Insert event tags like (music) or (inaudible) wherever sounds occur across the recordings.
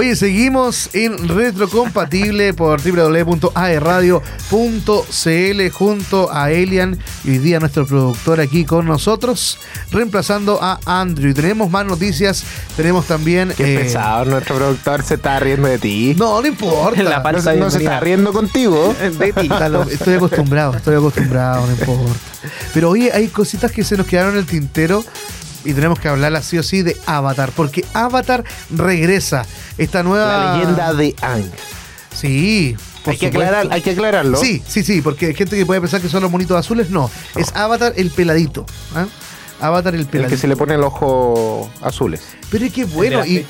Oye, seguimos en retrocompatible por www.aerradio.cl junto a Elian y hoy día nuestro productor aquí con nosotros, reemplazando a Andrew. Tenemos más noticias, tenemos también... Qué eh, pesado, nuestro productor se está riendo de ti. No, no importa. La No, no se está riendo contigo. (laughs) De ti. Estoy acostumbrado, estoy acostumbrado, no importa. Pero oye, hay cositas que se nos quedaron en el tintero y tenemos que hablar sí o sí de Avatar, porque Avatar regresa. Esta nueva. La leyenda de Ang. Sí. Hay que, aclarar, hay que aclararlo. Sí, sí, sí, porque hay gente que puede pensar que son los monitos azules. No, es Avatar el peladito. ¿ah? Avatar el El peladito. que se le pone el ojo azules. Pero es que bueno, y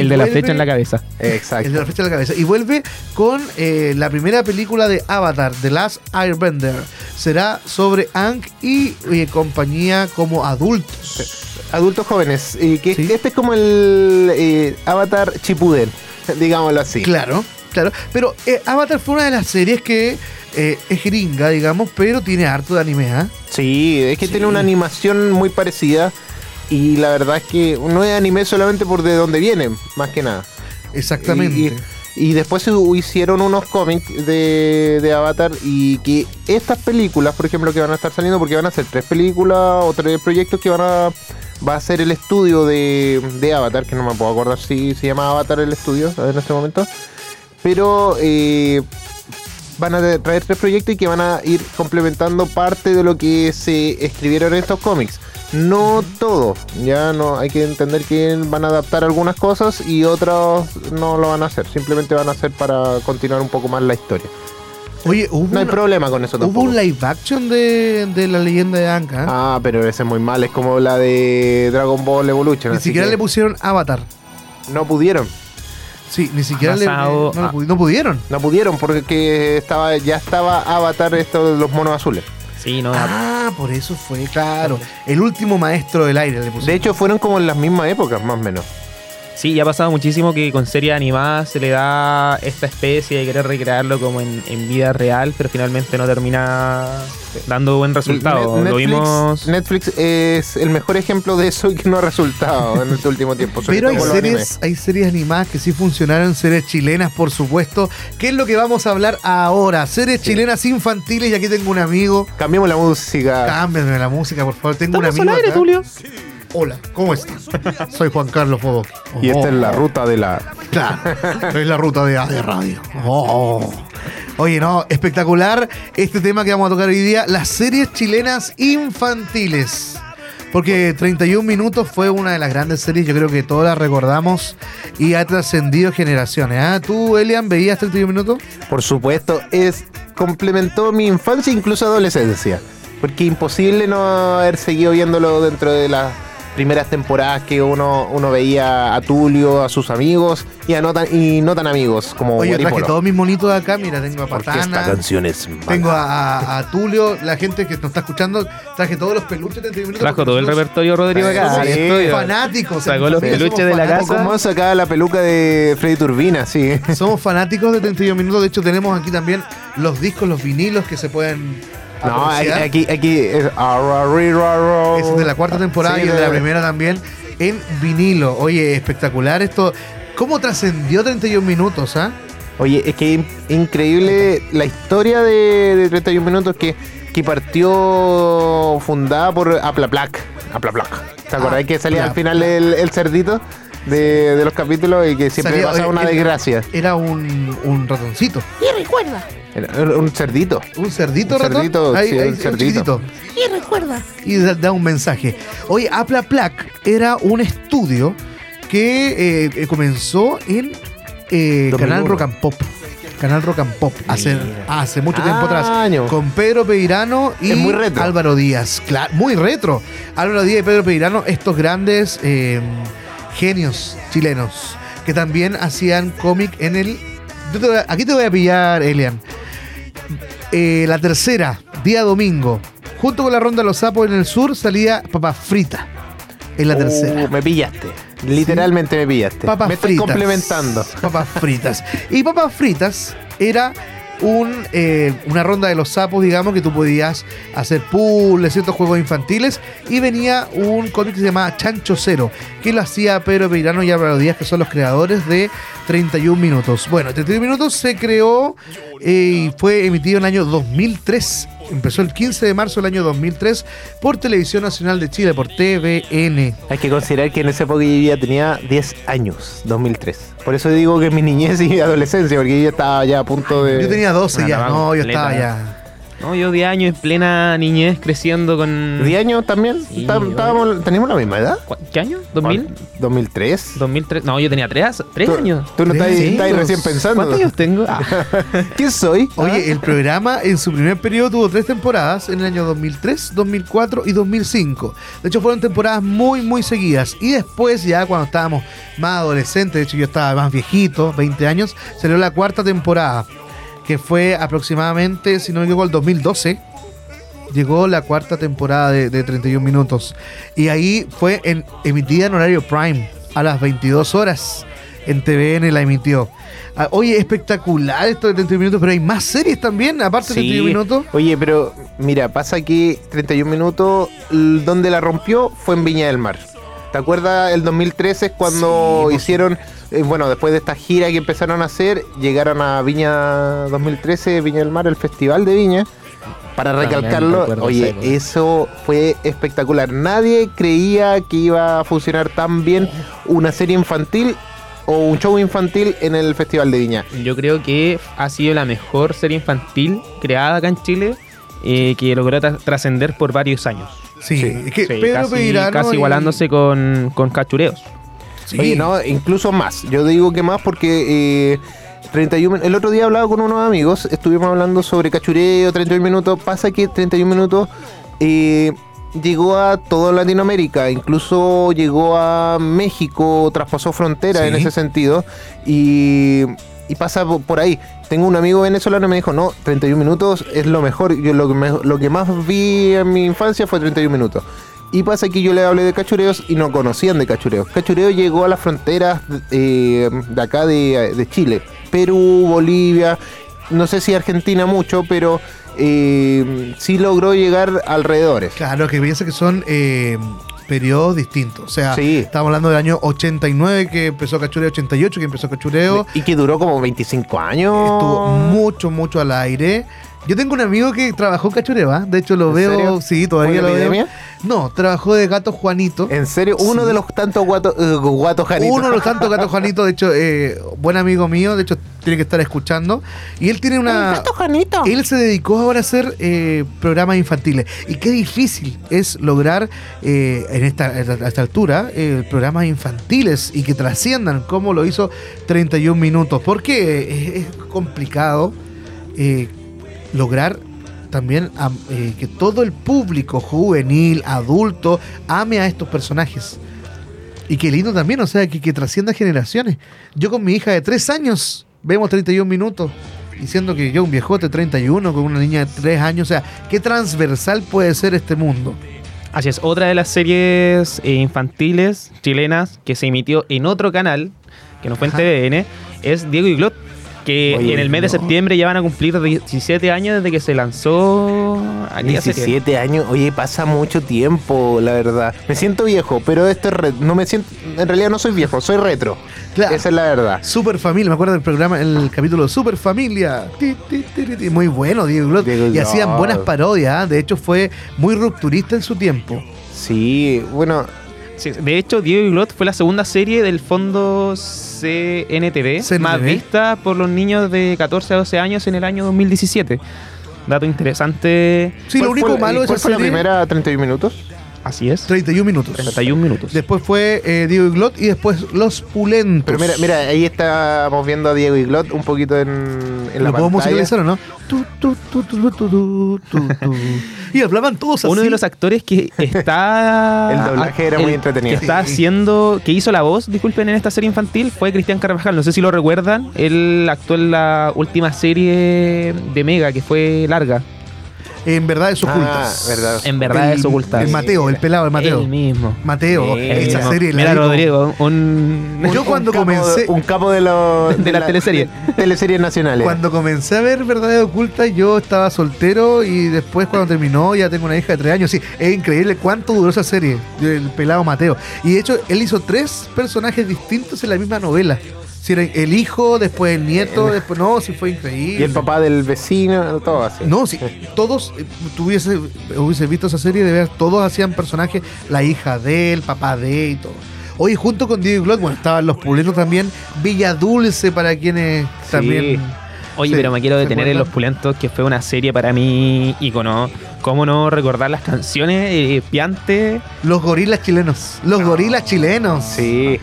El de la flecha en la cabeza. Exacto. El de la flecha en la cabeza. Y vuelve con eh, la primera película de Avatar, The Last Airbender. Será sobre Ang y eh, compañía como adultos. Adultos jóvenes. Y que Sí. este es como el eh, Avatar Chipuden, (laughs) digámoslo así. Claro, claro. Pero eh, Avatar fue una de las series que eh, es gringa, digamos, pero tiene harto de anime, ¿ah? Sí, es que Sí. tiene una animación muy parecida. Y la verdad es que no es anime solamente por de dónde viene, más que nada. Exactamente. Y, y- y después se hicieron unos cómics de, de Avatar y que estas películas, por ejemplo, que van a estar saliendo, porque van a ser tres películas o tres proyectos que van a... Va a ser el estudio de, de Avatar, que no me puedo acordar si se llama Avatar el estudio en este momento. Pero eh, van a traer tres proyectos y que van a ir complementando parte de lo que se escribieron en estos cómics. No todo, ya no hay que entender que van a adaptar algunas cosas y otras no lo van a hacer, simplemente van a hacer para continuar un poco más la historia. Oye, hubo, No hay una- problema con eso hubo tampoco. un live action de, de la leyenda de Ang, ¿ah? Ah, pero ese es muy mal, es como la de Dragon Ball Evolution. Ni así siquiera que le pusieron Avatar. No pudieron, Sí, ni siquiera le, no, le ah. no pudieron. no pudieron porque estaba ya estaba Avatar esto de los monos azules. Sí, no. Ah, por eso fue, claro. El último maestro del aire le pusieron. De hecho fueron como en las mismas épocas, más o menos. Sí, ya ha pasado muchísimo que con series animadas se le da esta especie de querer recrearlo como en, en vida real, pero finalmente no termina dando buen resultado. Net- Lo vimos. Netflix es el mejor ejemplo de eso y que no ha resultado en este último tiempo. Pero hay series, hay series animadas que sí funcionaron, series chilenas, por supuesto. ¿Qué es lo que vamos a hablar ahora? Series chilenas infantiles, y aquí tengo un amigo. Cambiemos la música. Cámbiame la música, por favor. Tengo un ¿Estamos amigo. al aire, acá. Tulio? Hola, ¿cómo estás? (laughs) Soy Juan Carlos Bodoque. Y esta es la Oh, ruta de la. Claro, es la ruta de, de radio. Oh. Oye, no, espectacular este tema que vamos a tocar hoy día, las series chilenas infantiles. Porque 31 minutos fue una de las grandes series, yo creo que todas las recordamos y ha trascendido generaciones. ¿ah? ¿Tú, Elian, veías 31 minutos? Por supuesto, es complementó mi infancia e incluso adolescencia. Porque imposible no haber seguido viéndolo dentro de las primeras temporadas que uno, uno veía a Tulio, a sus amigos y, a no tan, y no tan amigos como Oye, traje Guaripolo. todos mis monitos de acá, mira, tengo a Porque esta Patana, canción es mala. tengo a, a- a Tulio, la gente que nos está escuchando, traje todos los peluches de 31 minutos. Trajo todo el repertorio Rodrigo acá. somos Sí, Estoy- fanáticos. Sacó los peluches de la casa. ¿Cómo sacaba la peluca de Freddy Turbina? Sí. Somos fanáticos de 31 minutos. De hecho, tenemos aquí también los discos, los vinilos que se pueden. No, apreciar. aquí, aquí es. Es de la cuarta temporada Sí, y de la primera también en vinilo. Oye, espectacular esto. ¿Cómo trascendió 31 minutos, ah? Oye, es que in- increíble la historia de, de 31 minutos que, que partió fundada por Aplaplac. Aplaplac. ¿Te acordás que salía al final el, el cerdito de, de los capítulos y que siempre Salía- pasaba oye, una era- desgracia? Era un, un ratoncito. Era un cerdito. Un cerdito, Un ratón. cerdito, Ahí- sí, ahí, un cerdito. Y recuerda. Y da, da un mensaje. Oye, Apla Plac era un estudio que eh, eh, comenzó en eh, 2001. Canal Rock and Pop. Canal Rock and Pop. Hace, hace mucho tiempo atrás. Con Pedro Peirano y Es muy retro. Álvaro Díaz. Claro, muy retro. Álvaro Díaz y Pedro Peirano, estos grandes eh, genios chilenos que también hacían cómic en el. te a- aquí te voy a pillar, Elian. Eh, la tercera, día domingo, junto con la ronda de los sapos en el sur, salía Papa Frita. En la tercera. Uh, me pillaste. Literalmente me pillaste. Papas me estoy fritas. complementando. Papas fritas. Y papas fritas era un, eh, una ronda de los sapos, digamos, que tú podías hacer puzzles, ciertos juegos infantiles. Y venía un cómic que se llamaba Chancho Cero, que lo hacía Pedro Peirano y Álvaro Díaz, que son los creadores de 31 Minutos. Bueno, 31 Minutos se creó eh, y fue emitido en el año 2003 empezó el 15 de marzo del año 2003 por Televisión Nacional de Chile, por TVN. Hay que considerar que en esa época yo ya tenía 10 años, 2003. Por eso digo que mi niñez y mi adolescencia, porque yo ya estaba ya a punto de... Yo tenía 12 Una ya, no, yo estaba ya. No, yo 10 años en plena niñez creciendo con. ¿10 años también? Sí, Está- estábamos- ¿Teníamos la misma edad? ¿Cu- ¿Qué año? ¿2000? ¿2003? 2003. No, yo tenía 3, Tú- años. Tú no estás, estás recién pensando. ¿Cuántos años tengo? Ah, (laughs) ¿Quién soy? Oye, el programa en su primer periodo tuvo tres temporadas en el año 2003, 2004 y 2005. De hecho, fueron temporadas muy, muy seguidas. Y después, ya cuando estábamos más adolescentes, de hecho yo estaba más viejito, 20 años, salió la cuarta temporada, que fue aproximadamente, si no me equivoco, el 2012. Llegó la cuarta temporada de, de 31 minutos. Y ahí fue en, emitida en horario prime, a las 22 horas. En TVN la emitió. Ah, oye, espectacular esto de 31 minutos, pero hay más series también, aparte de 31 minutos. Oye, pero mira, pasa que 31 minutos, donde la rompió fue en Viña del Mar. ¿Te acuerdas? El 2013 es cuando Sí, hicieron, eh, bueno, después de esta gira que empezaron a hacer, llegaron a Viña 2013, Viña del Mar, el Festival de Viña. Para recalcarlo, oye, época. eso fue espectacular. Nadie creía que iba a funcionar tan bien una serie infantil o un show infantil en el Festival de Viña. yo creo que ha sido la mejor serie infantil creada acá en Chile eh, que logró tra- trascender por varios años. Sí, Sí, es que Sí, Pedro casi, Peirano casi y- igualándose con, con cachureos. Sí. Oye, no, incluso más. Yo digo que más porque eh, 31 min- el otro día hablaba con unos amigos, estuvimos hablando sobre cachureo, 31 minutos. Pasa que 31 minutos eh, llegó a toda Latinoamérica, incluso llegó a México, traspasó fronteras Sí. en ese sentido. Y, y pasa po- por ahí. Tengo un amigo venezolano y me dijo, no, 31 minutos es lo mejor. Yo lo que, me- lo que más vi en mi infancia fue 31 minutos. Y pasa que yo le hablé de cachureos y no conocían de cachureos. Cachureo llegó a las fronteras eh, de acá de, de Chile. Perú, Bolivia, no sé si Argentina mucho, pero eh, sí logró llegar alrededores. Claro, que piensa que son eh, periodos distintos. O sea, Sí. estamos hablando del año 89 que empezó Cachureo, 88 que empezó Cachureo. Y que duró como 25 años. Estuvo mucho, mucho al aire. Yo tengo un amigo que trabajó en Cachureo, ¿ah? De hecho, lo ¿En veo. serio? Sí, todavía ¿Fue lo la veo. epidemia? No, trabajó de gato Juanito. En serio, uno Sí. de los tantos guatos eh, guatos janitos. Uno de los tantos gatos (laughs) Juanito, de hecho, eh, buen amigo mío, de hecho, tiene que estar escuchando. Y él tiene una. Gato Janito. Él se dedicó ahora a hacer eh, programas infantiles. Y qué difícil es lograr eh, en esta, a esta altura eh, programas infantiles y que trasciendan como lo hizo 31 minutos. Porque es, es complicado eh, lograr también am- eh, que todo el público juvenil, adulto, ame a estos personajes. Y qué lindo también, o sea, que, que trascienda generaciones. Yo con mi hija de 3 años vemos 31 minutos, diciendo que yo, un viejote de 31, con una niña de 3 años, o sea, qué transversal puede ser este mundo. Así es, otra de las series eh, infantiles chilenas que se emitió en otro canal, que no fue en. TVN, es Diego y Glot, que Oye, en el mes de septiembre ya van a cumplir 17 años desde que se lanzó aquella serie. 17 años, oye, pasa mucho tiempo, la verdad. Me siento viejo, pero esto es re- no me siento, en realidad no soy viejo, soy retro. Claro. Esa es la verdad. Super Familia, me acuerdo del programa, el capítulo Super Familia. Muy bueno, Diego Glot. Diego Y hacían buenas parodias, ¿ah? de hecho fue muy rupturista en su tiempo. Sí, bueno, Sí, de hecho, Diego y Glot fue la segunda serie del fondo CNTV, CNTV. más vista por los niños de 14 a 12 años en el año 2017. Dato interesante. Sí, lo ¿cuál único fue, malo ¿Cuál esa fue la serie, primera 31 minutos? Así es. 31 minutos. 31 minutos. Después fue eh, Diego y Glot y después Los Pulentos. Pero mira, mira, ahí estamos viendo a Diego y Glot un poquito en, en la ¿Lo pantalla. musicalizar o no? (laughs) (laughs) Y hablaban todos así. Uno de los actores que (laughs) está. El doblaje era muy entretenido. Que está haciendo. Que hizo la voz, disculpen, en esta serie infantil fue Cristian Carvajal. No sé si lo recuerdan. Él actuó en la última serie de Mega, que fue larga. En verdades Ah, ocultas. verdad. En verdad es El- ocultar. El Mateo, el pelado, el Mateo. El mismo. Mateo. El esa mismo. serie la Mira, Rodrigo, un. Yo cuando capo- comencé- Un capo de los. (laughs) De las teleseries. Teleseries nacionales. Cuando comencé a ver Verdades Ocultas, yo estaba soltero y después cuando terminó ya tengo una hija de tres años. Sí, es increíble cuánto duró esa serie, el pelado Mateo. Y de hecho, él hizo tres personajes distintos en la misma novela. Si era el hijo, después el nieto, después no, sí fue increíble. Y el papá del vecino, todo así. No, sí, todos, eh, tú hubiese, visto esa serie de ver, todos hacían personajes, la hija de él, papá de y todo. Oye, junto con Diego Glot, bueno, estaban los pulentos también, Villa Dulce para quienes también. Oye, Sí, pero me quiero ¿se detener en? Los Pulentos, que fue una serie para mí icono. ¿Cómo no recordar las canciones? Eh, Piante. Los gorilas chilenos, los gorilas chilenos. Sí.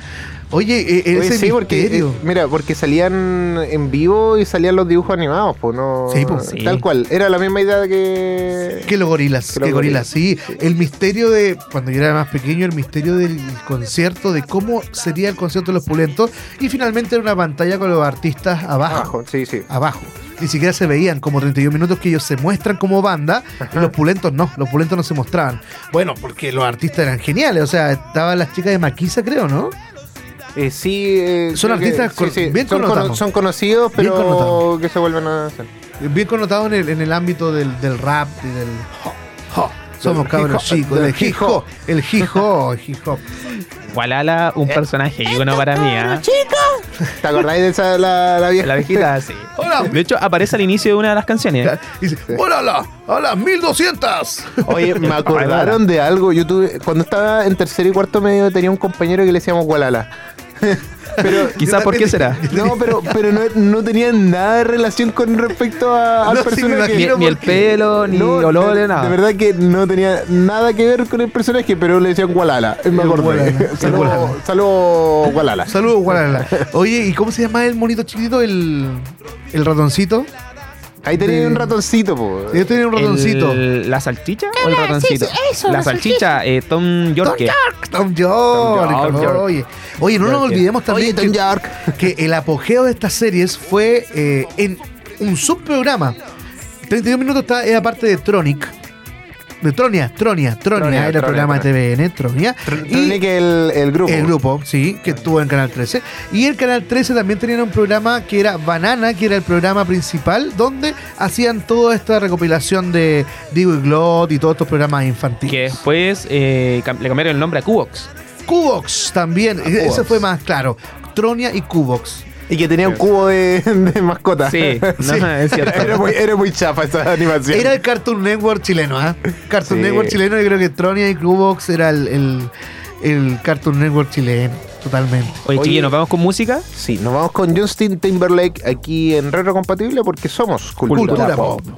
Oye, eh, Oye, ese sí, porque, eh, mira, porque salían en vivo y salían los dibujos animados, pues no. Sí, pues. Sí. Tal cual. Era la misma idea que. Que los gorilas, Que que, los gorilas, gorilas, sí. El misterio de, cuando yo era más pequeño, el misterio del concierto, de cómo sería el concierto de los pulentos. Y finalmente era una pantalla con los artistas abajo. Abajo, sí, sí. abajo. Ni siquiera se veían como 31 minutos que ellos se muestran como banda y los pulentos no, los pulentos no se mostraban. Bueno, porque los artistas eran geniales, o sea, estaban las chicas de Maquisa, creo, ¿no? Eh, sí, eh, Son que- artistas bien son, connotados. son conocidos, pero connotados. que se vuelven a hacer. Bien connotado en el, en el ámbito del, del rap y del ho, ho. Somos Del cabros chicos, del hip hop, el hip hop, el hip hop. Walala, un personaje icono para mí. ¿ah? ¿Te acordáis de esa, la, la vieja? La viejita, sí. Hola. De hecho, aparece al inicio de una de las canciones. Y dice, ¡Órala! ¡A las 1200! Oye, me (laughs) acordaron de algo. Yo tuve, cuando estaba en tercer y cuarto medio, tenía un compañero que le decíamos Gualala. (laughs) Pero, Quizás por qué será. no, pero, pero no, no tenía nada de relación con respecto a, (laughs) al No, sí, personaje. Ni, el pelo, ni No, olor, de, nada. de verdad que no tenía nada que ver con el personaje, pero le decían Gualala. Me acordé. Gualala, (laughs) Saludos, Gualala. saludos, Gualala. Saludos, Guarala. Oye, ¿y cómo se llama el monito chiquitito? El, el ratoncito. Ahí tenía de- un ratoncito, po. Yo tenía un ratoncito. El- ¿La salchicha o el ratoncito? la salchicha, eh, Tom York. Tom York. Tom York. Oye, oye, no nos York. olvidemos también Oye, Tom York. que el apogeo de estas series fue eh, en un subprograma. 32 minutos está, era parte de Tronic. De Tronia, Tronia, Tronia, Tronia, era el Tronia, programa de TVN, Tronia. Tiene que el, el grupo. El grupo, sí, que estuvo en Canal 13. Y el Canal 13 también tenía un programa que era Banana, que era el programa principal, donde hacían toda esta recopilación de Digo y Glot y todos estos programas infantiles. Que después eh, le cambiaron el nombre a Cubox. Cubox también, ese Cubox. fue más claro. Tronia y Cubox. Y que tenía un cubo de, (laughs) de mascota. Sí, no, Sí. es cierto. era, muy, era muy chafa esa animación. Era el Cartoon Network chileno, ¿ah? Cartoon Sí. Network chileno, yo creo que Tronia y Cubox era el, el, el Cartoon Network chileno, totalmente. Oye, Oye. ¿nos vamos con música? Sí, nos vamos con Justin Timberlake aquí en Retro Compatible porque somos cultura, Cultura pop. pop.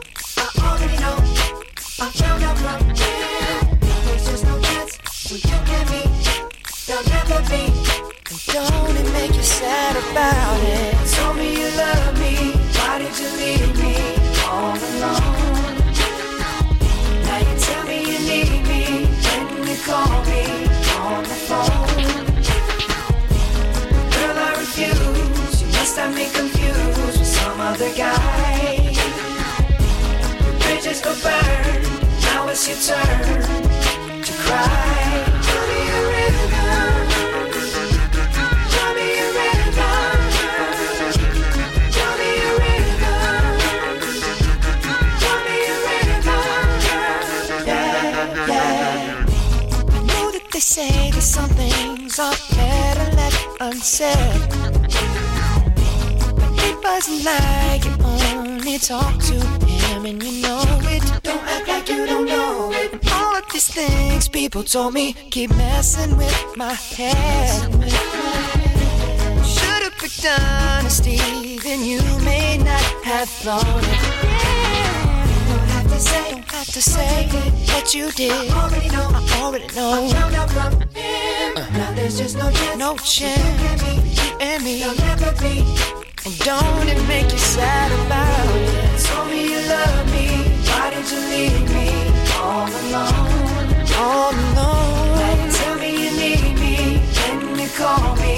it's your turn to cry. Tell me a rhythm. Tell me a rhythm. Tell me a rhythm. Tell me a rhythm. Yeah, yeah. I know that they say that some things are better left unsaid. It wasn't like you only talked to him, and you know like you don't know it. And all of these things people told me keep messing with my head. Should've picked honesty, then you may not have thought it. Don't have to say, don't have to say what you did. I already know, I already know. found out from him. Uh-huh. Now there's just no chance. No chance. You and me. You'll never be. And don't it make you sad about it? Told me you love me. You leave me all alone? All alone. Now tell me you need me. Can you call me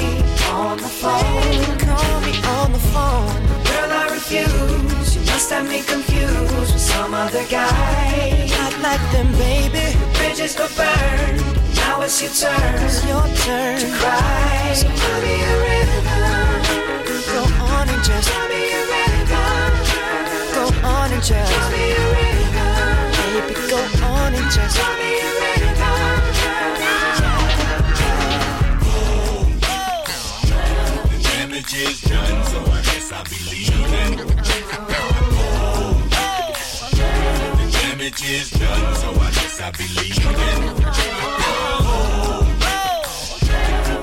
on the phone? Call me on the phone. Girl, I refuse. You must have me confused with some other guy. Not like them, baby. Bridges go burn. Now it's your turn. It's your turn to cry. So tell me a rhythm. Go on and just tell me a rhythm. Go on and just tell me a rhythm. Baby, go on and just tell me a damage is done, so I guess I'll be leaving. The damage is done, so I guess I'll be leaving.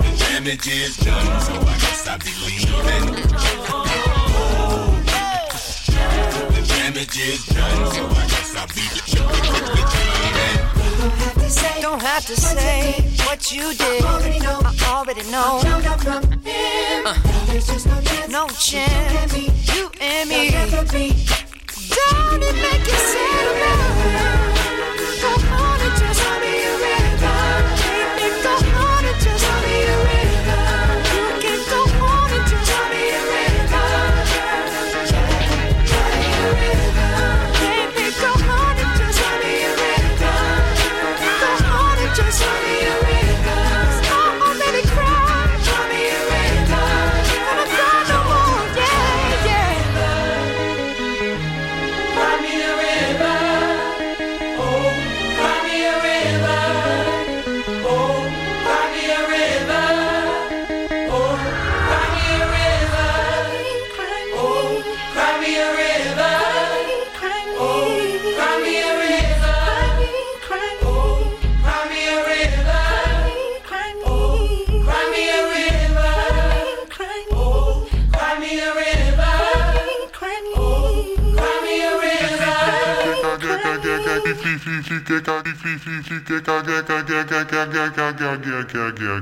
The damage is done, so I guess I'll be leaving. The damage is done, so I guess I'll be leaving. Don't have to say what you did. I already know. Uh, no chance. You and me. Don't it make you sad it? On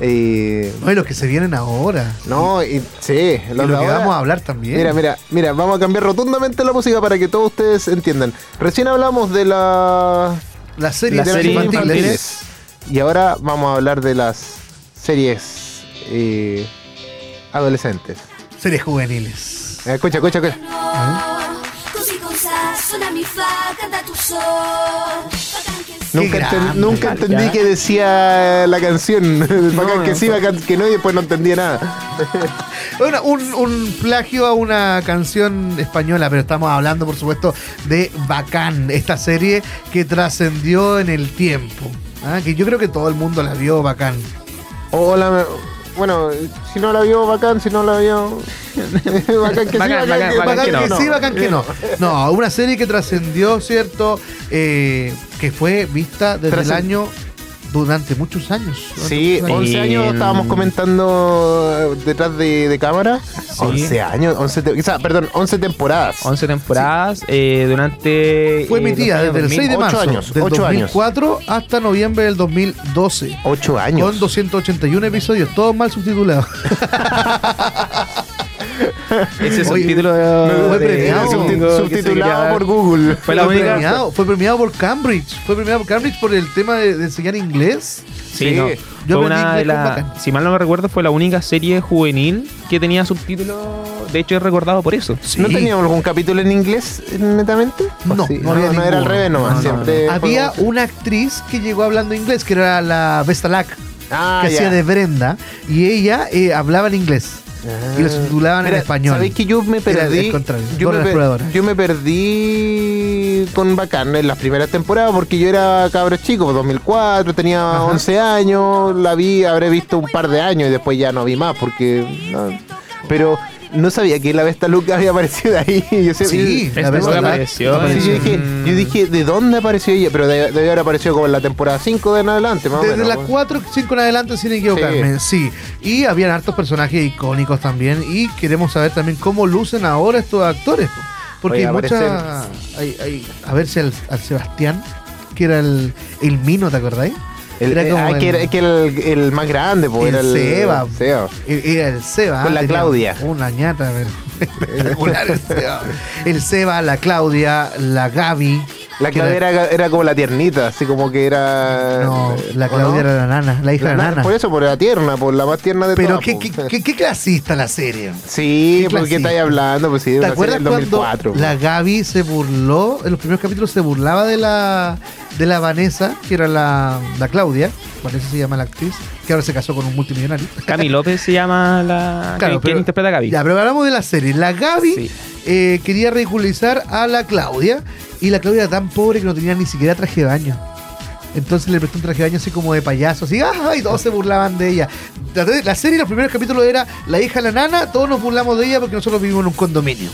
Y, Oye, los que se vienen ahora. no, y, sí, Y lo que ahora- vamos a hablar también. Mira, mira, mira, vamos a cambiar rotundamente la música para que todos ustedes entiendan. Recién hablamos de la Las series, de las series infantiles. Y ahora vamos a hablar de las series eh, adolescentes. Series juveniles. Eh, escucha, escucha, escucha. Nunca, grande. enten- nunca Ya. entendí que decía la canción. (laughs) Bacán No, que sí, bacán que no, y después no entendía nada. (laughs) Bueno, un, un plagio a una canción española, pero estamos hablando, por supuesto, de Bacán, esta serie que trascendió en el tiempo. ¿ah? Que yo creo que todo el mundo la vio Bacán. Hola, bueno, si no la vio, bacán, si no la vio. (laughs) bacán que sí, Bacán, bacán, bacán, que, bacán Bacán que que, no. sí, bacán que no. No, una serie que trascendió, ¿cierto? Eh, que fue vista desde el año durante muchos años. durante Sí, muchos años. 11 años En- estábamos comentando eh, detrás de, de cámara. 11 años, 11 te- o sea, perdón, 11 temporadas. 11 temporadas eh, durante. Fue eh, emitida los desde años el 6 de 2000. marzo Ocho años, del ocho años. 2004 hasta noviembre del 2012. 8 años. Con 281 episodios, todos mal subtitulados. (laughs) (laughs) Ese Oye, subtítulo fue de- premiado. de- Subti- que se subtitulado por Google. Fue la fue, única. premiado, fue premiado por Cambridge. Fue premiado por Cambridge por el tema de, de enseñar inglés. Sí, Sí. no. Yo fue una de la- si mal no me recuerdo, fue la única serie juvenil que tenía subtítulos. De hecho, es recordado por eso. ¿No Sí. teníamos algún capítulo en inglés netamente? ¿O No, sí? no había no, era al revés nomás. No, no, Había una actriz que llegó hablando inglés, que era la Vestalac, Ah, que ya. hacía de Brenda, y ella eh, hablaba en inglés. Ah. Y lo subtitulaban en español. ¿Sabéis que yo me perdí? yo, me per- yo me perdí con Bacán en las primeras temporadas porque yo era cabro chico, pues, 2004, tenía Ajá. 11 años, la vi, habré visto un par de años y después ya no vi más porque... no. pero no sabía que la Vesta Luca había aparecido ahí. (laughs) Yo sé- Sí, la Vestalac apareció Sí, yo, dije, yo dije, ¿de dónde apareció ella? Pero debe, debe haber aparecido como en la temporada 5 de en adelante, más o Desde menos. las 4, 5 en adelante, sin equivocarme, sí. Y habían hartos personajes icónicos también. Y queremos saber también cómo lucen ahora estos actores. po. Porque Oye, hay mucha. hay- hay- a ver si al, al Sebastián, que era el, el Mino, ¿te acordáis? El, Era eh, como ah, el- que era, que el, el más grande, pues, El era el Seba. Seba. Era el Seba. Con la tenía Claudia. Una ñata, pero espectacular el Seba. El Seba, la Claudia, la Gaby. La Claudia era, era como la tiernita, así como que era. No, la ¿o Claudia no? era la nana, la hija La de la nana. Por eso, por la tierna, por la más tierna de Pero todas. qué, po. qué, qué, qué clasista la serie. Sí, qué porque clasista. estáis hablando, pues sí, ¿Te acuerdas del cuando 2004. la Gaby se burló, en los primeros capítulos se burlaba de la de la Vanessa, que era la, la Claudia, Vanessa se llama la actriz, que ahora se casó con un multimillonario. (laughs) Cami López se llama la Claro, pero- quien interpreta a Gaby. Ya, pero hablamos de la serie. La Gaby Sí. eh, quería ridiculizar a la Claudia y la Claudia era tan pobre que no tenía ni siquiera traje de baño. Entonces le prestó un traje de baño así como de payaso, así, ¡ah! y todos se burlaban de ella. La, la serie, los primeros capítulos era la hija de la nana, todos nos burlamos de ella porque nosotros vivimos en un condominio.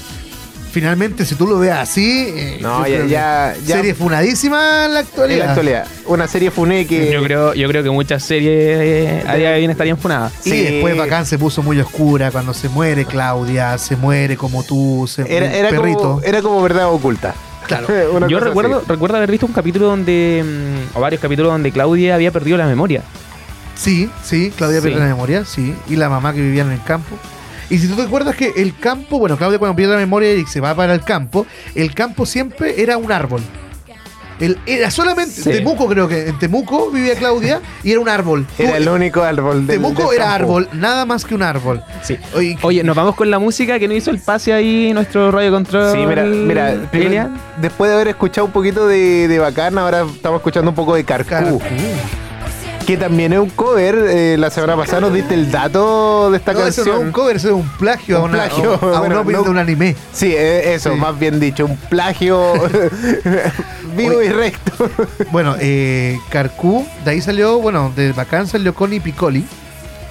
Finalmente, si tú lo ves así, eh, No, ya- serie funadísima en la actualidad. En la actualidad. Una serie funé que. Yo creo, yo creo que muchas series eh, a día de hoy estarían funadas. Y Sí. después Bacán se puso muy oscura cuando se muere Claudia, se muere como tú, se Era, era, perrito. como, era como verdad oculta. Claro. (laughs) Yo recuerdo, así. recuerdo haber visto un capítulo donde, mm, o varios capítulos donde Claudia había perdido la memoria. Sí, sí, Claudia Sí. pierde la memoria, sí. Y la mamá que vivía en el campo. Y si tú te acuerdas que el campo, bueno, Claudia cuando pierde la memoria y se va para el campo, el campo siempre era un árbol. El, era solamente Sí. Temuco, creo que en Temuco vivía Claudia y era un árbol. (laughs) Era el único árbol del Temuco del era campo. árbol, nada más que un árbol. Sí. Oye, Oye, nos vamos con la música que nos hizo el pase ahí nuestro radio control. Sí, mira, mira, primero- después de haber escuchado un poquito de, de Bacán, ahora estamos escuchando un poco de Carcú, Carcú. Que también es un cover. eh, la semana pasada nos diste el dato de esta No, eso canción. no es un cover, eso es un plagio a, Un plagio, a, a un (laughs) bueno, no- de un anime. Sí, eh, eso, Sí. más bien dicho, un plagio (laughs) vivo y recto. Bueno, eh, Carcú, de ahí salió, bueno, de Bacán salió Connie Piccoli.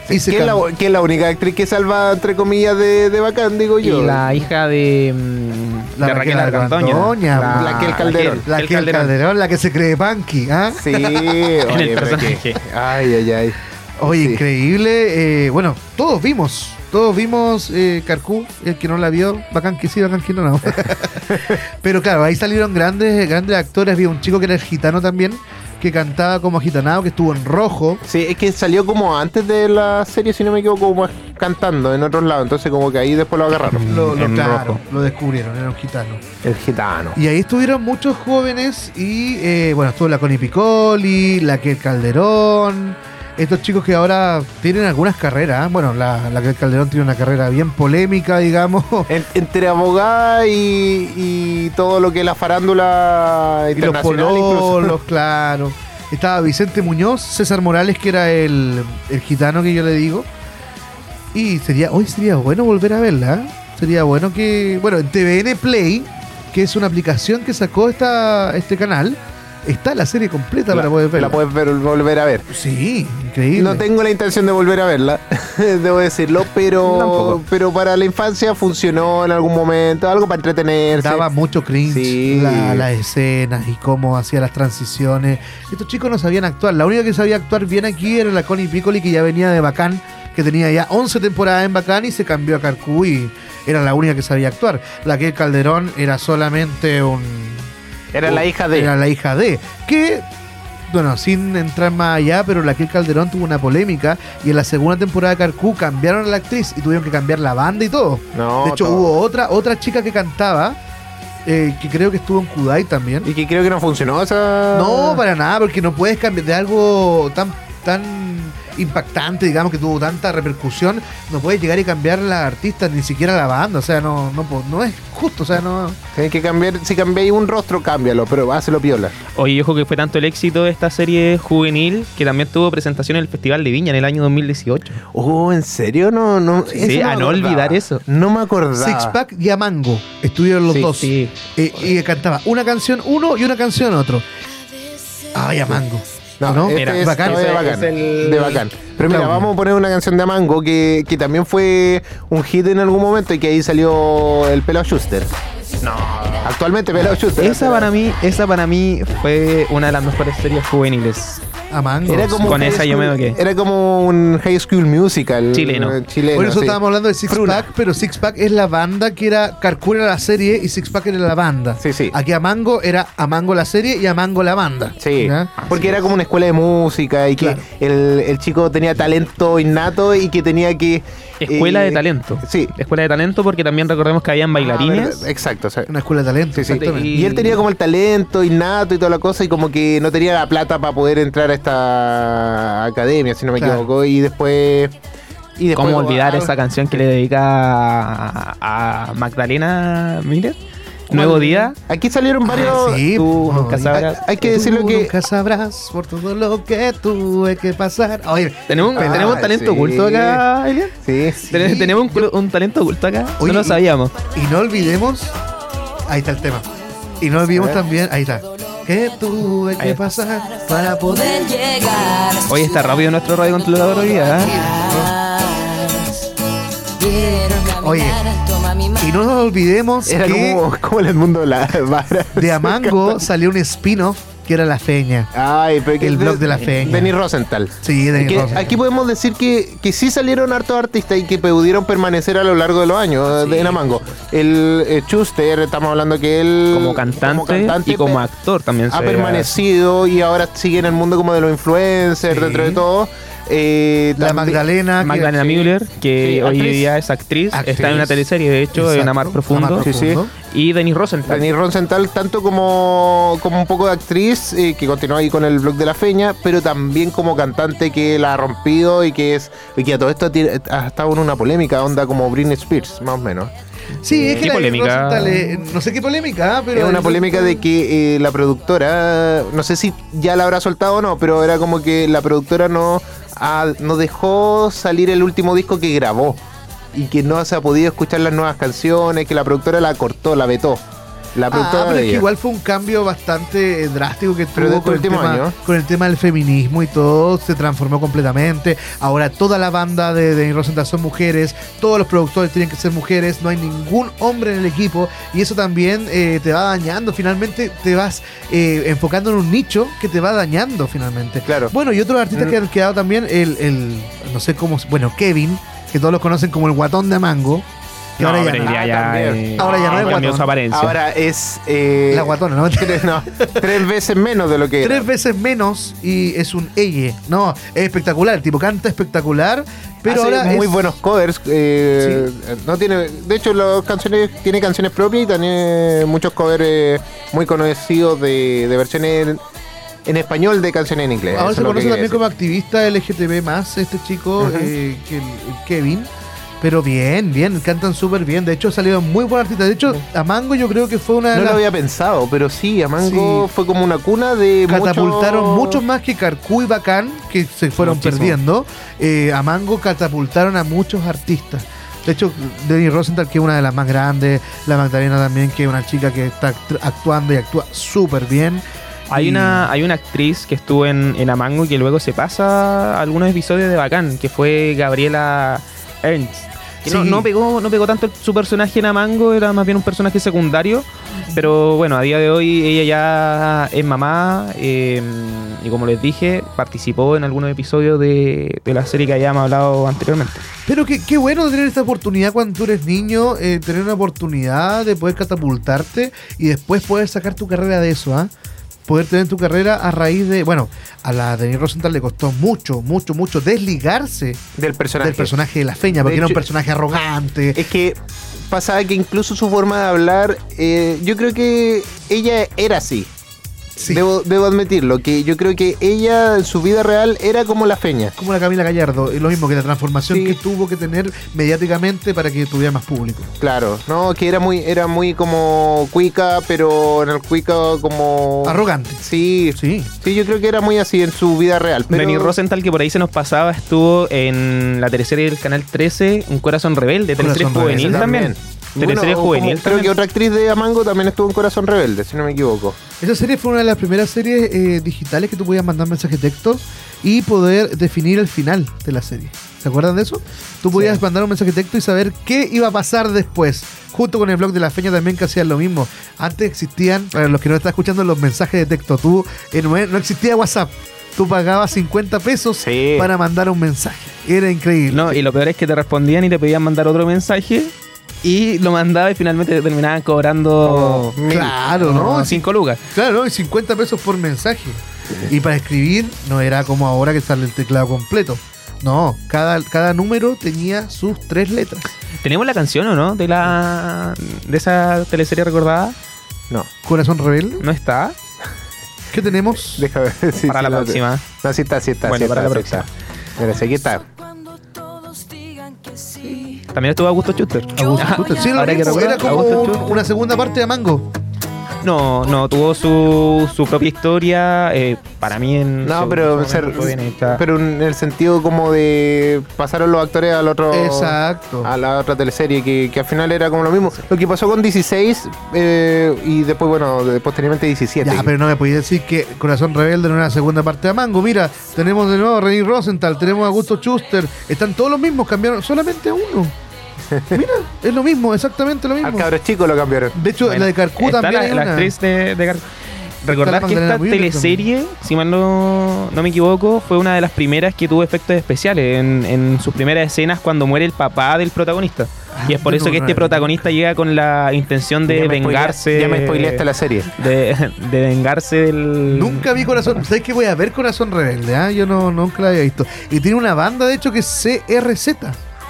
Y se que, es la, que es la única actriz que salva, entre comillas, de, de Bacán, digo Y yo. la hija de, mm, La de Raquel Raquel. Argandoña, La- Raquel Calderón. La Raquel que el Calderón, la que se cree punky, ¿ah? (laughs) Sí, (laughs) oye, el que- Ay, ay, ay. Oye, Sí. increíble. eh, bueno, todos vimos, todos vimos eh, Carcú, el que no la vio, bacán que sí, bacán que no, no. (laughs) Pero claro, ahí salieron grandes, grandes actores. Había un chico que era el gitano también, que cantaba como gitanado, que estuvo en rojo. Sí, es que salió como antes de la serie, si no me equivoco, como cantando en otros lados. Entonces, como que ahí después lo agarraron. Lo, lo- En claro, rojo. lo descubrieron, era un gitano. El gitano. Y ahí estuvieron muchos jóvenes y, eh, bueno, estuvo la Connie Piccoli, la que Calderón, estos chicos que ahora tienen algunas carreras. ¿eh? Bueno, la, la que Calderón tiene una carrera bien polémica, digamos. (laughs) En- entre abogada y, y todo lo que es la farándula y los internacional pololos, (laughs) claro. Estaba Vicente Muñoz, César Morales, que era el, el gitano que yo le digo. Y sería, hoy sería bueno volver a verla. ¿eh? Sería bueno que, bueno, en TVN Play, que es una aplicación que sacó esta, este canal, está la serie completa para poder verla. La puedes ver- volver a ver. Sí, increíble. No tengo la intención de volver a verla, (laughs) debo decirlo, pero, Tampoco. pero para la infancia funcionó en algún momento, algo para entretenerse. Daba mucho cringe Sí. la- las escenas y cómo hacía las transiciones. Estos chicos no sabían actuar. La única que sabía actuar bien aquí era la Connie Piccoli, que ya venía de Bacán, que tenía ya 11 temporadas en Bacán y se cambió a Carcú y era la única que sabía actuar. La que Calderón era solamente un... Era la hija de... Era la hija de. Que, bueno, sin entrar más allá, pero la que Calderón tuvo una polémica y en la segunda temporada de Carcú cambiaron a la actriz y tuvieron que cambiar la banda y todo. No, de hecho, todo. hubo otra, otra chica que cantaba, eh, que creo que estuvo en Kudai también. Y que creo que no funcionó esa... No, para nada, porque no puedes cambiar de algo tan, tan impactante, digamos, que tuvo tanta repercusión, no puedes llegar y cambiar la artista, ni siquiera la banda. O sea, no, no, no es justo. O sea, no. Tienes que cambiar, si cambiáis un rostro, cámbialo, pero hácelo piola. Oye, ojo que fue tanto el éxito de esta serie juvenil que también tuvo presentación en el Festival de Viña en el año 2018. Oh, ¿en serio? No, no. Sí, a no acordaba. olvidar eso. No me acordaba. Six Pack y Amango estuvieron los Sí, dos. sí. Eh, y cantaba una canción uno y una canción otro. Ay, Amango. No, ¿No? este Mira, es bacán. no, de ese bacán. es el- De bacán. Pero mira, vamos a poner una canción de Mango que, que también fue un hit en algún momento y que ahí salió el Pelo Schuster. No. Actualmente Pelo Schuster. Esa para mí, esa para mí fue una de las mejores series juveniles. Amango. Era como Con esa yo me doqué. Era como un High School Musical. Chileno. eh, chileno Por eso sí. estábamos hablando de Six Fruna. Pack, pero Six Pack es la banda que era Carcura la serie y Six Pack era la banda. Sí, sí. Aquí Amango era Amango la serie y Amango la banda. Sí, porque era como una escuela de música y que Claro. el, el chico tenía talento innato y que tenía que... Escuela eh, de talento. Sí. Escuela de talento porque también recordemos que habían Ah, bailarines. exacto. o sea, Una escuela de talento, Sí. Y él tenía como el talento innato y toda la cosa y como que no tenía la plata para poder entrar a esta academia, si no me Claro. equivoco. Y después... Y después ¿Cómo olvidar ah, esa canción que le dedica a, a Magdalena Miller? Nuevo Día. Aquí salieron varios... Ah, sí, tú no, nunca y- sabrás. Hay, hay que Tú decirlo que... nunca sabrás por todo lo que tuve que pasar. Oye, ¿Tenemos, un- Ah, ¿tenemos un talento sí. oculto acá, Elian? Sí. ¿Ten- ¿Tenemos un, talento oculto acá? Oye, no lo y- sabíamos. y no olvidemos. Ahí está el tema. Y no olvidemos también. Ahí está. Que tuve Ahí que pasar para poder. llegar. Hoy está rápido nuestro radiocontrolador hoy día. ¿eh? Oye. Y no nos olvidemos Era que como, como en el mundo de la vara. de Amango (laughs) salió un spin-off que era La Feña. Ay, pero El blog de la feña. Denis Rosenthal. Sí, Denis Rosenthal. aquí podemos decir que, que sí salieron hartos artistas y que pudieron permanecer a lo largo de los años de en Amango. El eh, Schuster, estamos hablando que él Como cantante, y como actor también. ha se- permanecido y ahora sigue en el mundo como de los influencers Sí. dentro de todo. Eh, La Magdalena. que- Magdalena sí. Müller, que Sí, hoy actriz. día es actriz, Actriz. está en una teleserie, de hecho, en Amar Profundo. Amar Sí, sí. Profundo. Y Denis Rosenthal. Denis Rosenthal, tanto como, como un poco de actriz, eh, que continuó ahí con el blog de la feña, pero también como cantante que la ha rompido y que es y que a todo esto tiene- ha estado en una polémica, onda como Britney Spears, más o menos. Sí, es que ¿Qué la polémica? Rosenthal, no sé qué polémica, pero. Es una polémica de que eh, la productora, no sé si ya la habrá soltado o no, pero era como que la productora no, no dejó salir el último disco que grabó y que no se ha podido escuchar las nuevas canciones, que la productora la cortó, la vetó. La Ah, productora pero de es que ella. igual fue un cambio bastante eh, drástico que tuvo con el, tema, año. con el tema del feminismo y todo, se transformó completamente. Ahora toda la banda de, de Rosenthal son mujeres, todos los productores tienen que ser mujeres, no hay ningún hombre en el equipo y eso también eh, te va dañando, finalmente te vas eh, enfocando en un nicho que te va dañando finalmente. Claro. Bueno, y otros artistas Mm. que han quedado también, el, el, no sé cómo, bueno, Kevin, que todos los conocen como el guatón de mango. No, ahora ya pero no. Ah, ya, también. eh, Ahora ya no es cambió guatón. su apariencia. Ahora es. eh, La guatona, ¿no? (laughs) tres, no, tres veces menos de lo que. tres era. veces menos y es un ella. No, es espectacular. El tipo canta espectacular, pero Hace ahora muy es- buenos covers. eh, no tiene, de hecho, las canciones tiene canciones propias y tiene muchos covers eh, muy conocidos de, de versiones en, en español de canciones en inglés. Ahora eso se es lo que conoce también como activista LGTB más este chico, eh, que el, el Kevin. Pero bien, bien, cantan súper bien. De hecho, salieron muy buenos artistas. De hecho, a Mango yo creo que fue una de No lo había pensado, pero sí, Amango Sí. fue como una cuna de catapultaron muchos- muchos más que Carcú y Bacán, que se fueron Muchísimo. perdiendo. Eh, a Mango catapultaron a muchos artistas. De hecho, Denis Rosenthal, que es una de las más grandes, la Magdalena también, que es una chica que está act- actuando y actúa súper bien. Hay Y- una, hay una actriz que estuvo en, en Amango y que luego se pasa a algunos episodios de Bacán, que fue Gabriela Ernst. Que no, Sí. no pegó, no pegó tanto su personaje en Amango, era más bien un personaje secundario. Pero bueno, a día de hoy ella ya es mamá eh, y como les dije, participó en algunos episodios de, de la serie que habíamos hablado anteriormente. Pero qué, qué bueno tener esta oportunidad cuando tú eres niño, eh, tener una oportunidad de poder catapultarte y después poder sacar tu carrera de eso, ¿ah? Poder tener tu carrera a raíz de. Bueno, a la Denis Rosenthal le costó mucho, mucho, mucho desligarse del personaje. del personaje de la feña, porque De era un personaje arrogante. Es que pasaba que incluso su forma de hablar, eh, yo creo que ella era así. Sí. Debo, debo admitirlo, que yo creo que ella en su vida real era como la feña. Como la Camila Gallardo, es lo mismo que la transformación Sí. que tuvo que tener mediáticamente para que tuviera más público. Claro, no, que era muy, era muy como cuica, pero en el cuica como. Arrogante. Sí, Sí. sí, yo creo que era muy así en su vida real. Pero... Benny Rosenthal, que por ahí se nos pasaba, estuvo en la teleserie del canal 13, Un Corazón Rebelde, teleserie Corazón juvenil Rebelde también. Bueno, Teleserie o como- juvenil Creo que otra actriz de Amango también estuvo en Corazón Rebelde, si no me equivoco. Esa serie fue una de las primeras series eh, digitales que tú podías mandar mensajes de texto y poder definir el final de la serie. ¿Se acuerdan de eso? Tú podías mandar un mensaje de texto y saber qué iba a pasar después. Junto con el blog de la feña también que hacían lo mismo. Antes existían, para los que no están escuchando, los mensajes de texto. Tú, eh, no, no existía WhatsApp. Tú pagabas 50 pesos Sí. para mandar un mensaje. Era increíble. No, y lo peor es que te respondían y te pedían mandar otro mensaje y lo mandaba y finalmente te terminaban cobrando mil. Claro, ¿no? 5 lucas. Claro, ¿no? y 50 pesos por mensaje. Y para escribir no era como ahora que sale el teclado completo. No, cada, cada número tenía sus tres letras. ¿Tenemos la canción o no? De la de esa teleserie recordada. No, Corazón rebelde. ¿No está? ¿Qué tenemos? déjame ver. (laughs) si- para la próxima. No, sí está, sí está. Bueno, sí para está, la sí está. Mira, sí, aquí está. También estuvo Augusto Schuster. Augusto Schuster. Sí, lo ahora que mismo, recuerdo, era como Augusto un- Schuster. una segunda parte de Mango. No, no, tuvo su, su propia historia. eh, para mí en. No, su- pero, su ser- momento fue bien hecha. pero en el sentido como de pasaron los actores al otro Exacto. a la otra teleserie que, que al final era como lo mismo. Lo que pasó con 16 eh, y después, bueno, de- posteriormente 17. Ya, pero no me podías decir que Corazón Rebelde no era la segunda parte de Mango. Mira, tenemos de nuevo a René Rosenthal, tenemos a Augusto Schuster. Están todos los mismos, cambiaron solamente a uno. Mira, es lo mismo, exactamente lo Al mismo. cabro chico lo cambiaron. De hecho, Bueno, la de Carcú también la, hay la una. actriz de, de Car- Recordar que esta teleserie, si mal no, no me equivoco, fue una de las primeras que tuvo efectos especiales en, en sus primeras escenas cuando muere el papá del protagonista. y es por eso no que este protagonista llega con la intención de Ya spoilea- vengarse. Ya me spoileaste la serie. de, (laughs) de vengarse del. Nunca vi Corazón. ¿Sabes qué voy a ver Corazón Rebelde? ah? Yo no, nunca la había visto. Y tiene una banda, de hecho, que es CRZ.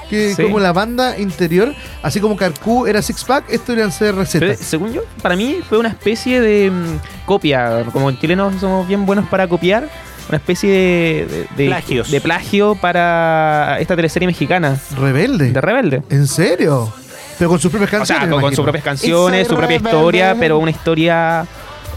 Que Sí. como la banda interior. Así como Carcú era Six Pack, esto eran CRZ. Pero, según yo, para mí fue una especie de mm, copia. Como en chilenos somos bien buenos para copiar, una especie de, de, de- Plagios. de plagio para esta teleserie mexicana Rebelde. de Rebelde. ¿En serio? Pero con sus propias O canciones. sea, con, sus propias canciones, su propia rebelde. historia, pero una historia.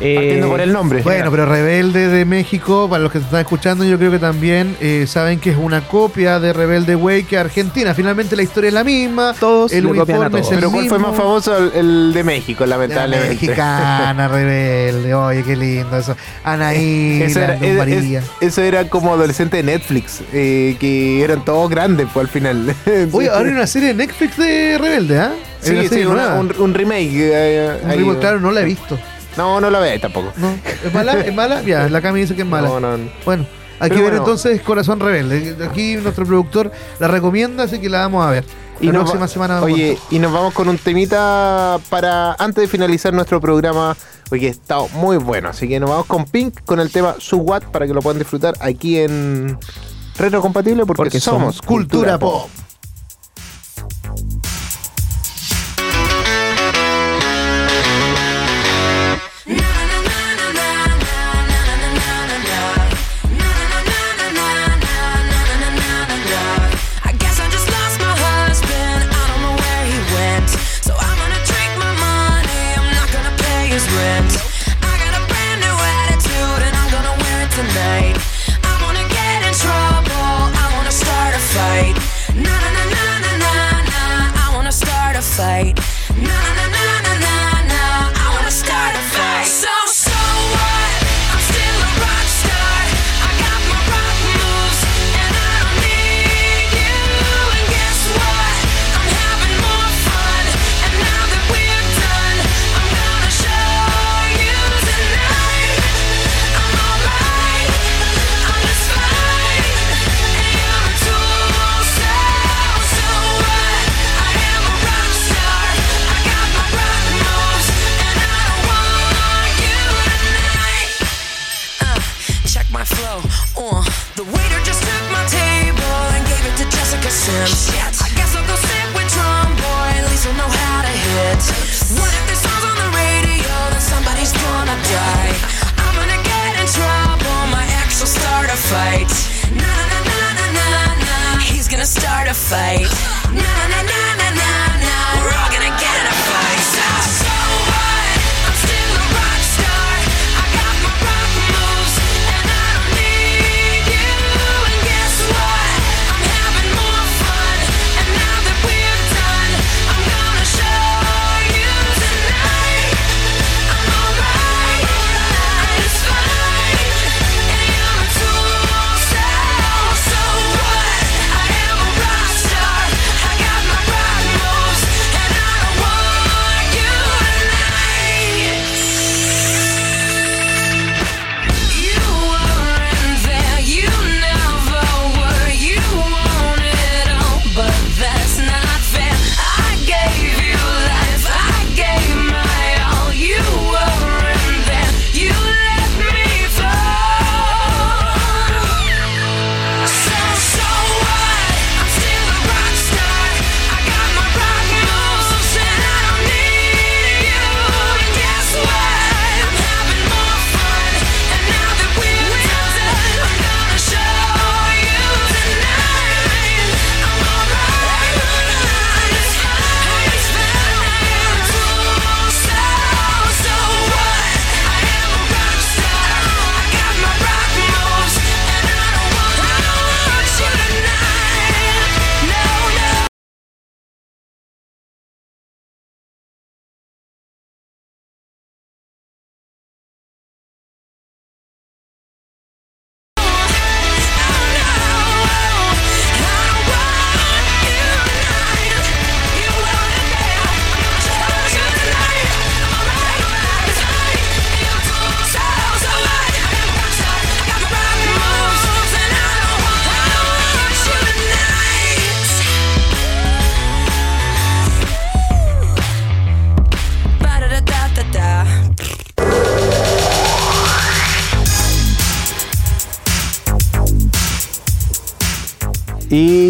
Eh, Partiendo por el nombre. Bueno, pero Rebelde de México, para los que te están escuchando, yo creo que también eh, saben que es una copia de Rebelde Way que Argentina. Finalmente la historia es la misma. Todos el copian a uniforme es todos. el Pero ¿cuál fue más famoso? El, el de México, La lamentablemente. mexicana (laughs) rebelde, oye, qué lindo eso. Anaí, Eso era, María. es- eso era como adolescente de Netflix, eh, que eran todos grandes pues, al final. (laughs) Oye, ahora hay una serie de Netflix de Rebelde, ¿ah? Hay Sí, sí, una- un, un remake. eh, Un ahí. reboot, claro, no la he visto. No, no la veáis tampoco. No, ¿Es mala? ¿Es mala? Ya, la Cami dice que es mala. No, no, no. Bueno, hay Pero que ver bueno. entonces Corazón Rebelde. Aquí nuestro productor la recomienda, así que la vamos a ver. Y la próxima semana vamos Oye, y nos vamos con un temita para antes de finalizar nuestro programa, porque ha estado muy bueno. Así que nos vamos con Pink con el tema Su What para que lo puedan disfrutar aquí en Retro Compatible porque, Porque somos somos Cultura Pop.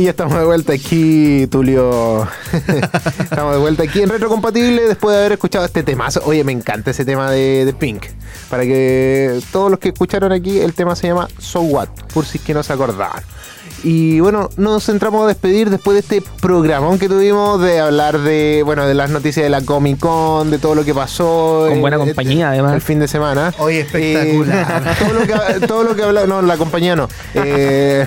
Y ya estamos de vuelta aquí, Tulio. (laughs) estamos de vuelta aquí en Retrocompatible después de haber escuchado este temazo. Oye, me encanta ese tema de, de Pink. Para que todos los que escucharon aquí, el tema se llama So What, por si es que no se acordaban. Y bueno, nos entramos a despedir después de este programón que tuvimos de hablar de, bueno, de las noticias de la Comic Con, de todo lo que pasó. Con buena eh, compañía, eh, además. El fin de semana. Oye, espectacular. Eh, (laughs) todo lo que todo lo que habla, no, la compañía no. (laughs) Eh,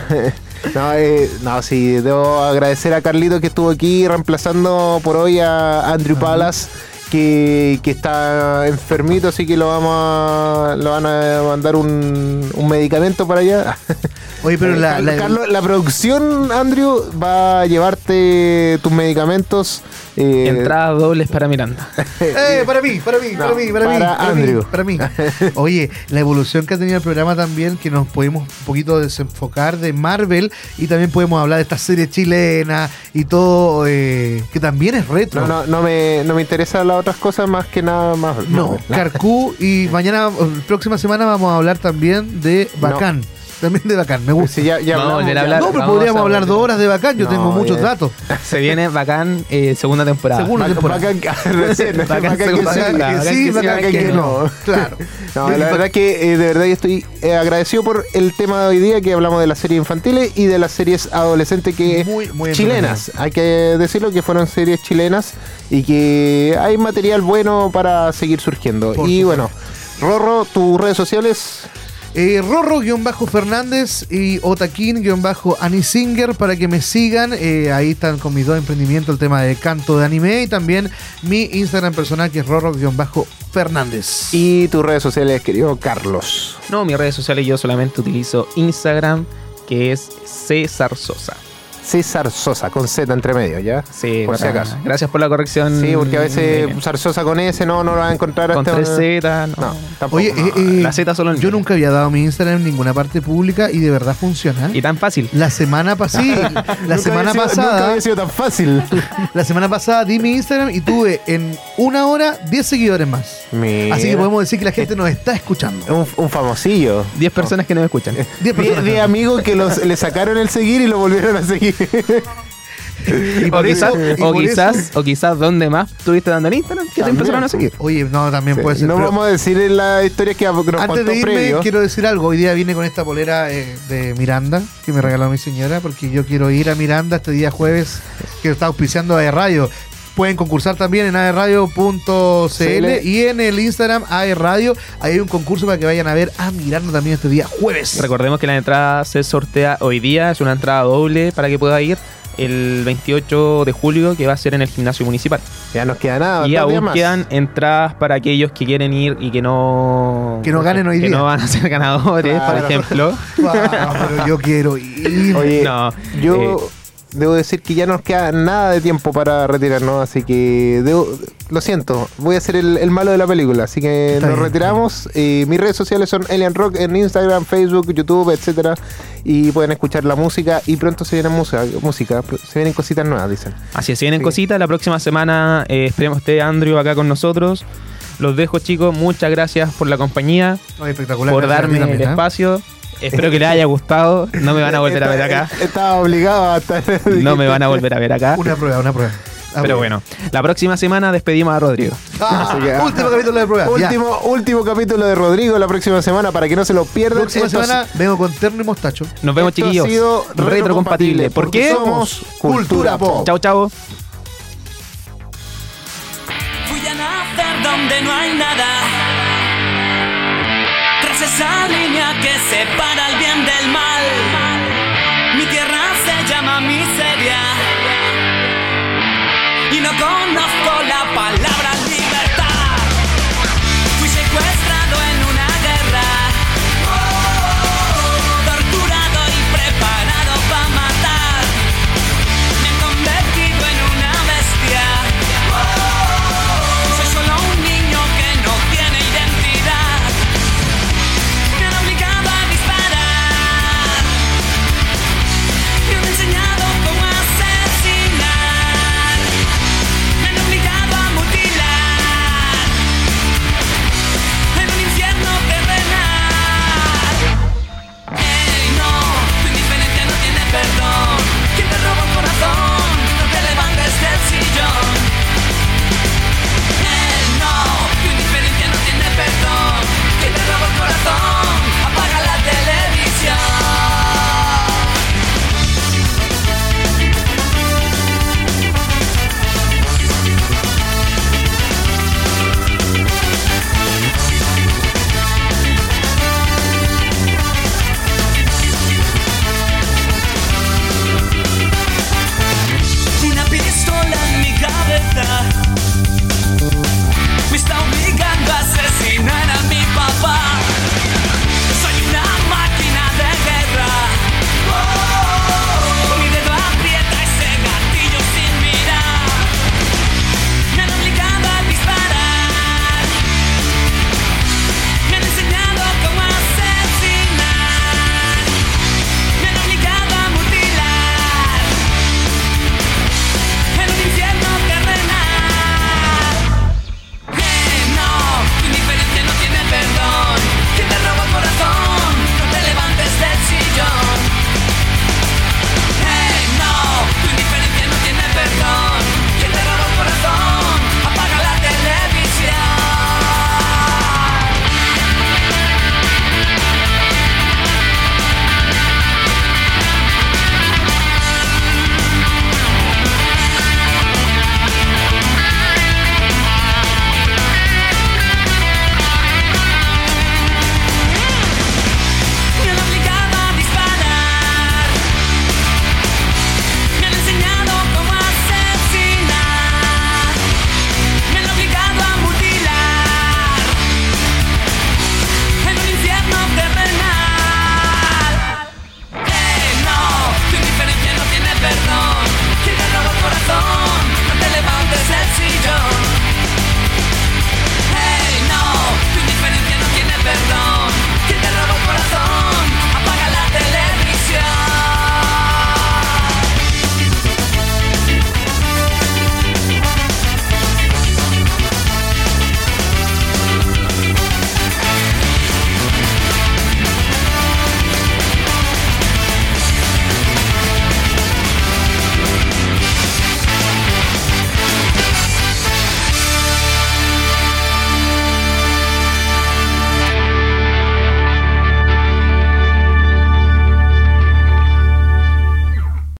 no, eh, no, sí, debo agradecer a Carlito que estuvo aquí reemplazando por hoy a Andrew Palas. Que, que está enfermito, así que lo vamos a, lo van a mandar un, un medicamento para allá. (laughs) Oye, pero la, Carlos, la- Carlos, la producción, Andrew, va a llevarte tus medicamentos. eh, Entradas dobles para Miranda. (laughs) Eh, para mí, para mí, para No, mí, para, mí. para Para Andrew. mí, para mí. (laughs) Oye, la evolución que ha tenido el programa también, que nos podemos un poquito desenfocar de Marvel y también podemos hablar de esta serie chilena y todo, eh, que también es retro. No, no, no me, no me interesan las otras cosas más que nada más. No, (laughs) Carcú y mañana, o próxima semana vamos a hablar también de Bacán. También de Bacán, me gusta. Sí, ya, ya Vamos a hablamos, volver a ya- hablar. no, pero vamos podríamos a hablar volver. dos horas de Bacán, yo No, tengo muchos ya. datos. (laughs) Se viene bacán eh, segunda temporada. Segunda Bacán- temporada. bacán- (laughs) recién, Bacán bacán que segunda sí, temporada. bacán que sí, que bacán bacán que que no. no. (laughs) Claro. No, la verdad que eh, de verdad yo estoy eh, agradecido por el tema de hoy día que hablamos de las series infantiles y de las series adolescentes que Muy, muy chilenas. Hay que decirlo que fueron series chilenas y que hay material bueno para seguir surgiendo. Por y bueno, Rorro, tus redes sociales. Eh, Rorro-Fernández y Otakin-Anisinger para que me sigan. Eh, ahí están con mis dos emprendimientos, el tema de canto de anime y también mi Instagram personal que es Rorro-Fernández. Y tus redes sociales, querido Carlos. No, mis redes sociales yo solamente utilizo Instagram, que es César Sosa. César Sosa, con Z entre medio, ¿ya? Sí, Por si acaso. Gracias por la corrección. Sí, porque a veces usar Sosa con S no, no lo vas a encontrar Con hasta- tres Z, no. No, tampoco. Oye, no. eh, eh, la Z solo en yo nunca había dado mi Instagram en ninguna parte pública y de verdad funciona. Y tan fácil. La semana (laughs) pasada, sí, la Nunca semana había sido- Nunca pasada, había sido tan fácil. (laughs) la semana pasada di mi Instagram y tuve en una hora 10 seguidores más. Mira. Así que podemos decir que la gente nos está escuchando. Un, un famosillo. 10 personas que no me escuchan. 10 De, personas. de amigos que los, le sacaron el seguir y lo volvieron a seguir. Y O por quizás, y o por quizás, eso- o quizás, ¿dónde más estuviste dando en Instagram? Que te empezaron a seguir. Oye, no, también puede ser. no pero- vamos a decir en la historia que nos Antes de irme, previo. quiero decir algo. Hoy día vine con esta polera eh, de Miranda que me regaló mi señora porque yo quiero ir a Miranda este día jueves que está auspiciando a Radio. Pueden concursar también en aerradio.cl CL. y en el Instagram aerradio. Ahí hay un concurso para que vayan a ver a Miranda también este día jueves. Recordemos que la entrada se sortea hoy día, es una entrada doble para que pueda ir el 28 de julio, que va a ser en el gimnasio municipal. Ya nos queda nada. y aún más. quedan entradas para aquellos que quieren ir y que no. Que no ganen hoy que día. no van a ser ganadores, por ejemplo. (laughs) Ah, pero yo quiero ir. Oye, No, yo eh, debo decir que ya no nos queda nada de tiempo para retirarnos, así que debo- lo siento, voy a ser el, el malo de la película, así que Está nos bien, retiramos. Eh, mis redes sociales son Elian Rock en Instagram, Facebook, YouTube, etcétera, y pueden escuchar la música y pronto se viene música, música, se vienen cositas nuevas, dicen. Así es, se vienen Sí. cositas. La próxima semana eh, esperemos esté Andrew acá con nosotros. Los dejo, chicos. Muchas gracias por la compañía, espectacular. por gracias darme también, el ¿eh? espacio. Espero que les haya gustado. No me van a volver a ver acá. Estaba obligado a estar. No me van a volver a ver acá. Una prueba, una prueba. Ah, Pero bueno, la próxima semana despedimos a Rodrigo. Ah, Así que- último capítulo de prueba. ya. Último, último capítulo de Rodrigo la próxima semana para que no se lo pierdan. Próxima Esto semana vengo con terno y mostacho. Nos vemos, Esto ha chiquillos. sido Retrocompatible. ¿Por porque qué? somos Cultura Pop. Chau, chau. Fui a nacer donde no hay nada. Esa línea que separa el bien del mal. Mi tierra se llama miseria. Y no conozco